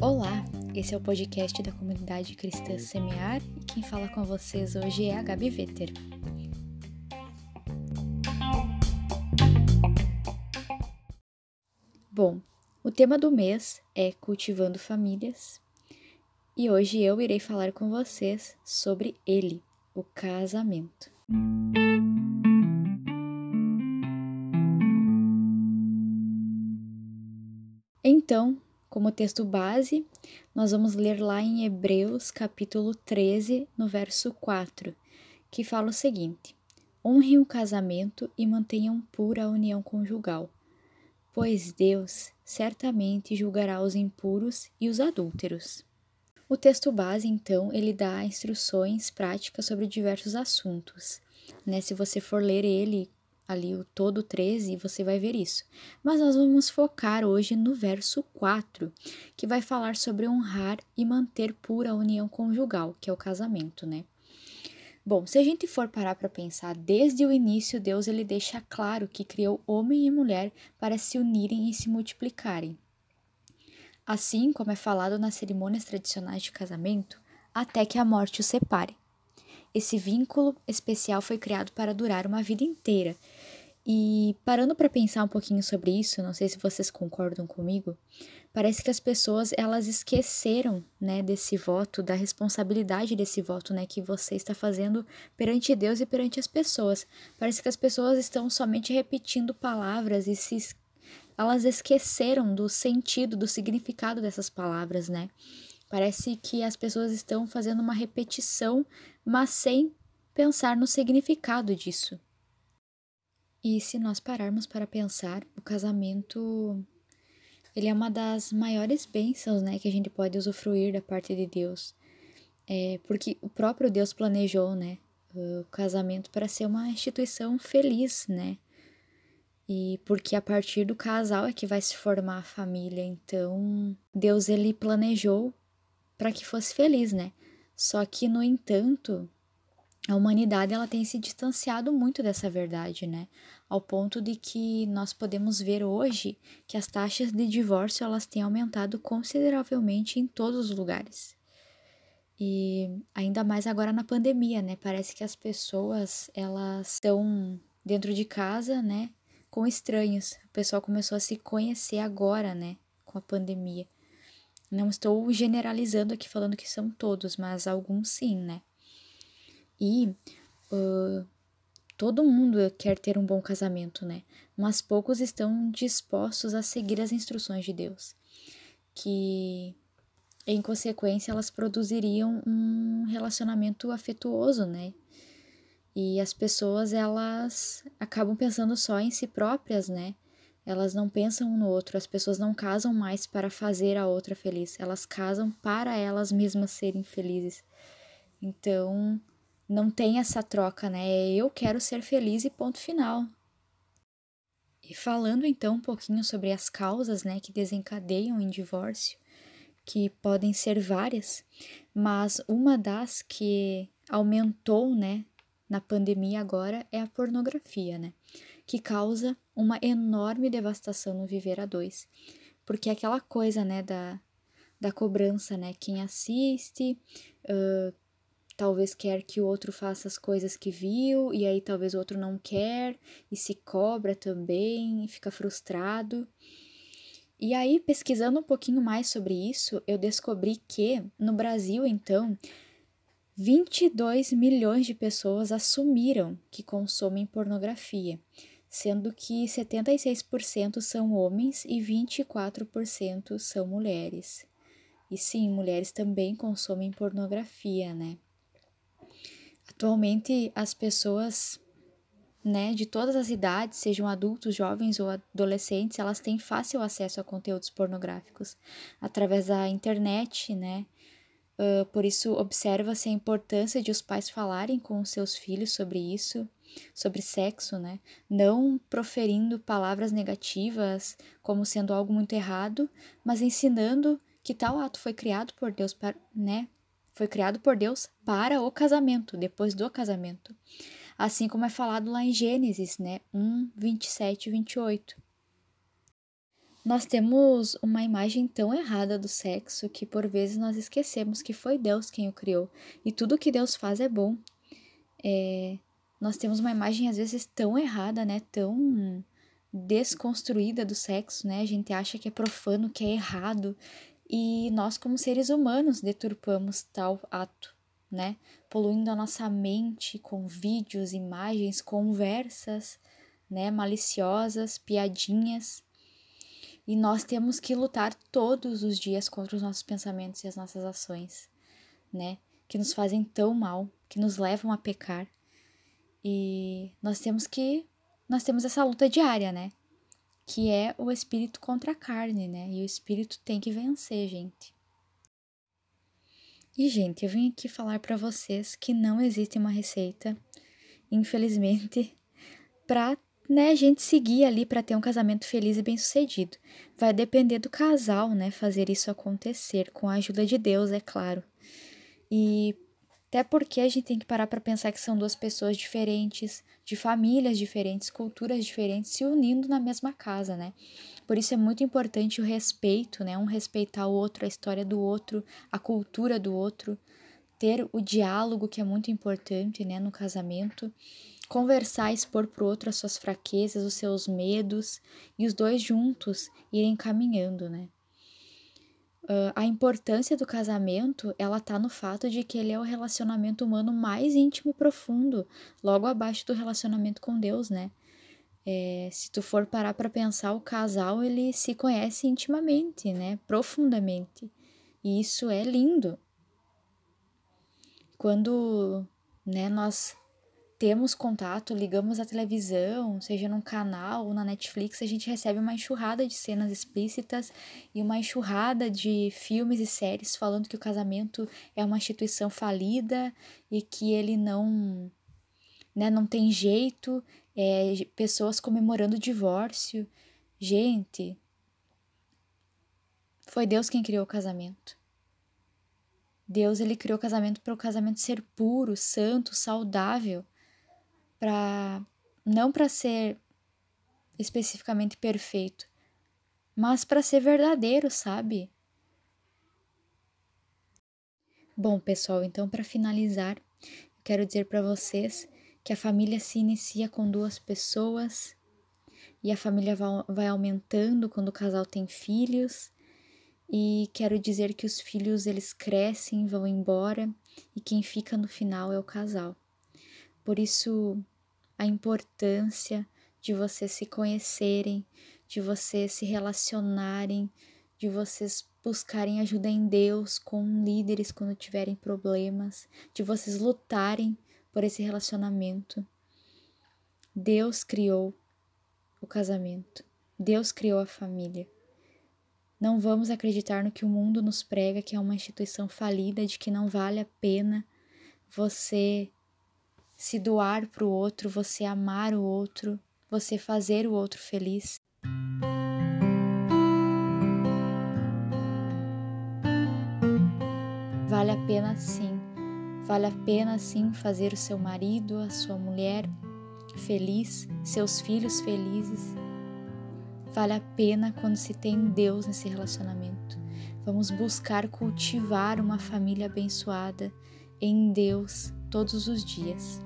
Olá, esse é o podcast da comunidade cristã Semear e quem fala com vocês hoje é a Gabi Vetter. Bom, o tema do mês é Cultivando Famílias e hoje eu irei falar com vocês sobre ele, o casamento. Então, como texto base, nós vamos ler lá em Hebreus, capítulo 13, no verso 4, que fala o seguinte: Honrem o casamento e mantenham pura a união conjugal, pois Deus certamente julgará os impuros e os adúlteros. O texto base, então, ele dá instruções práticas sobre diversos assuntos. Né? Se você for ler ele ali o todo 13, você vai ver isso. Mas nós vamos focar hoje no verso 4, que vai falar sobre honrar e manter pura a união conjugal, que é o casamento, né? Bom, se a gente for parar para pensar, desde o início Deus ele deixa claro que criou homem e mulher para se unirem e se multiplicarem. Assim como é falado nas cerimônias tradicionais de casamento, até que a morte os separe. Esse vínculo especial foi criado para durar uma vida inteira. E parando para pensar um pouquinho sobre isso, não sei se vocês concordam comigo, parece que as pessoas elas esqueceram, né, desse voto, da responsabilidade desse voto, né, que você está fazendo perante Deus e perante as pessoas. Parece que as pessoas estão somente repetindo palavras e se elas esqueceram do sentido, do significado dessas palavras, né? Parece que as pessoas estão fazendo uma repetição, mas sem pensar no significado disso. E se nós pararmos para pensar, o casamento ele é uma das maiores bênçãos, né, que a gente pode usufruir da parte de Deus. É, porque o próprio Deus planejou, né, o casamento para ser uma instituição feliz, né? E porque a partir do casal é que vai se formar a família. Então, Deus ele planejou para que fosse feliz, né? Só que, no entanto, a humanidade ela tem se distanciado muito dessa verdade, né? Ao ponto de que nós podemos ver hoje que as taxas de divórcio elas têm aumentado consideravelmente em todos os lugares. E ainda mais agora na pandemia, né? Parece que as pessoas elas estão dentro de casa, né? Com estranhos. O pessoal começou a se conhecer agora, né? Com a pandemia. Não estou generalizando aqui falando que são todos, mas alguns sim, né? E uh, todo mundo quer ter um bom casamento, né? Mas poucos estão dispostos a seguir as instruções de Deus, que em consequência elas produziriam um relacionamento afetuoso, né? E as pessoas elas acabam pensando só em si próprias, né? Elas não pensam um no outro, as pessoas não casam mais para fazer a outra feliz, elas casam para elas mesmas serem felizes. Então, não tem essa troca, né? Eu quero ser feliz e ponto final. E falando então um pouquinho sobre as causas, né, que desencadeiam em divórcio, que podem ser várias, mas uma das que aumentou, né, na pandemia agora é a pornografia, né? que causa uma enorme devastação no viver a dois. Porque é aquela coisa, né, da, da cobrança, né? Quem assiste uh, talvez quer que o outro faça as coisas que viu, e aí talvez o outro não quer, e se cobra também, e fica frustrado. E aí, pesquisando um pouquinho mais sobre isso, eu descobri que no Brasil, então, 22 milhões de pessoas assumiram que consomem pornografia sendo que 76% são homens e 24% são mulheres. E sim, mulheres também consomem pornografia, né? Atualmente as pessoas, né, de todas as idades, sejam adultos, jovens ou adolescentes, elas têm fácil acesso a conteúdos pornográficos através da internet, né? Uh, por isso, observa-se a importância de os pais falarem com os seus filhos sobre isso sobre sexo, né? Não proferindo palavras negativas como sendo algo muito errado, mas ensinando que tal ato foi criado por Deus para, né? Foi criado por Deus para o casamento, depois do casamento. Assim como é falado lá em Gênesis, né? 1, 27 e 28. Nós temos uma imagem tão errada do sexo que por vezes nós esquecemos que foi Deus quem o criou e tudo que Deus faz é bom. É, nós temos uma imagem às vezes tão errada, né? Tão desconstruída do sexo, né? A gente acha que é profano, que é errado e nós como seres humanos deturpamos tal ato, né? Poluindo a nossa mente com vídeos, imagens, conversas, né? Maliciosas, piadinhas e nós temos que lutar todos os dias contra os nossos pensamentos e as nossas ações, né? Que nos fazem tão mal, que nos levam a pecar. E nós temos que nós temos essa luta diária, né? Que é o espírito contra a carne, né? E o espírito tem que vencer, gente. E gente, eu vim aqui falar para vocês que não existe uma receita, infelizmente, para né, gente seguir ali para ter um casamento feliz e bem-sucedido. Vai depender do casal, né, fazer isso acontecer com a ajuda de Deus, é claro. E até porque a gente tem que parar para pensar que são duas pessoas diferentes, de famílias diferentes, culturas diferentes, se unindo na mesma casa, né? Por isso é muito importante o respeito, né? Um respeitar o outro, a história do outro, a cultura do outro, ter o diálogo que é muito importante, né, no casamento conversar, expor para o outro as suas fraquezas, os seus medos e os dois juntos irem caminhando, né? Uh, a importância do casamento, ela tá no fato de que ele é o relacionamento humano mais íntimo e profundo, logo abaixo do relacionamento com Deus, né? É, se tu for parar para pensar, o casal ele se conhece intimamente, né? Profundamente. E isso é lindo. Quando, né, nós temos contato, ligamos a televisão, seja num canal ou na Netflix, a gente recebe uma enxurrada de cenas explícitas e uma enxurrada de filmes e séries falando que o casamento é uma instituição falida e que ele não, né, não tem jeito, é, pessoas comemorando o divórcio. Gente, foi Deus quem criou o casamento. Deus ele criou o casamento para o casamento ser puro, santo, saudável para não para ser especificamente perfeito, mas para ser verdadeiro, sabe? Bom, pessoal, então para finalizar, quero dizer para vocês que a família se inicia com duas pessoas e a família vai aumentando quando o casal tem filhos. E quero dizer que os filhos eles crescem, vão embora e quem fica no final é o casal. Por isso, a importância de vocês se conhecerem, de vocês se relacionarem, de vocês buscarem ajuda em Deus com líderes quando tiverem problemas, de vocês lutarem por esse relacionamento. Deus criou o casamento. Deus criou a família. Não vamos acreditar no que o mundo nos prega, que é uma instituição falida, de que não vale a pena você se doar para o outro, você amar o outro, você fazer o outro feliz. Vale a pena sim, vale a pena sim fazer o seu marido, a sua mulher feliz, seus filhos felizes. Vale a pena quando se tem Deus nesse relacionamento. Vamos buscar cultivar uma família abençoada em Deus todos os dias.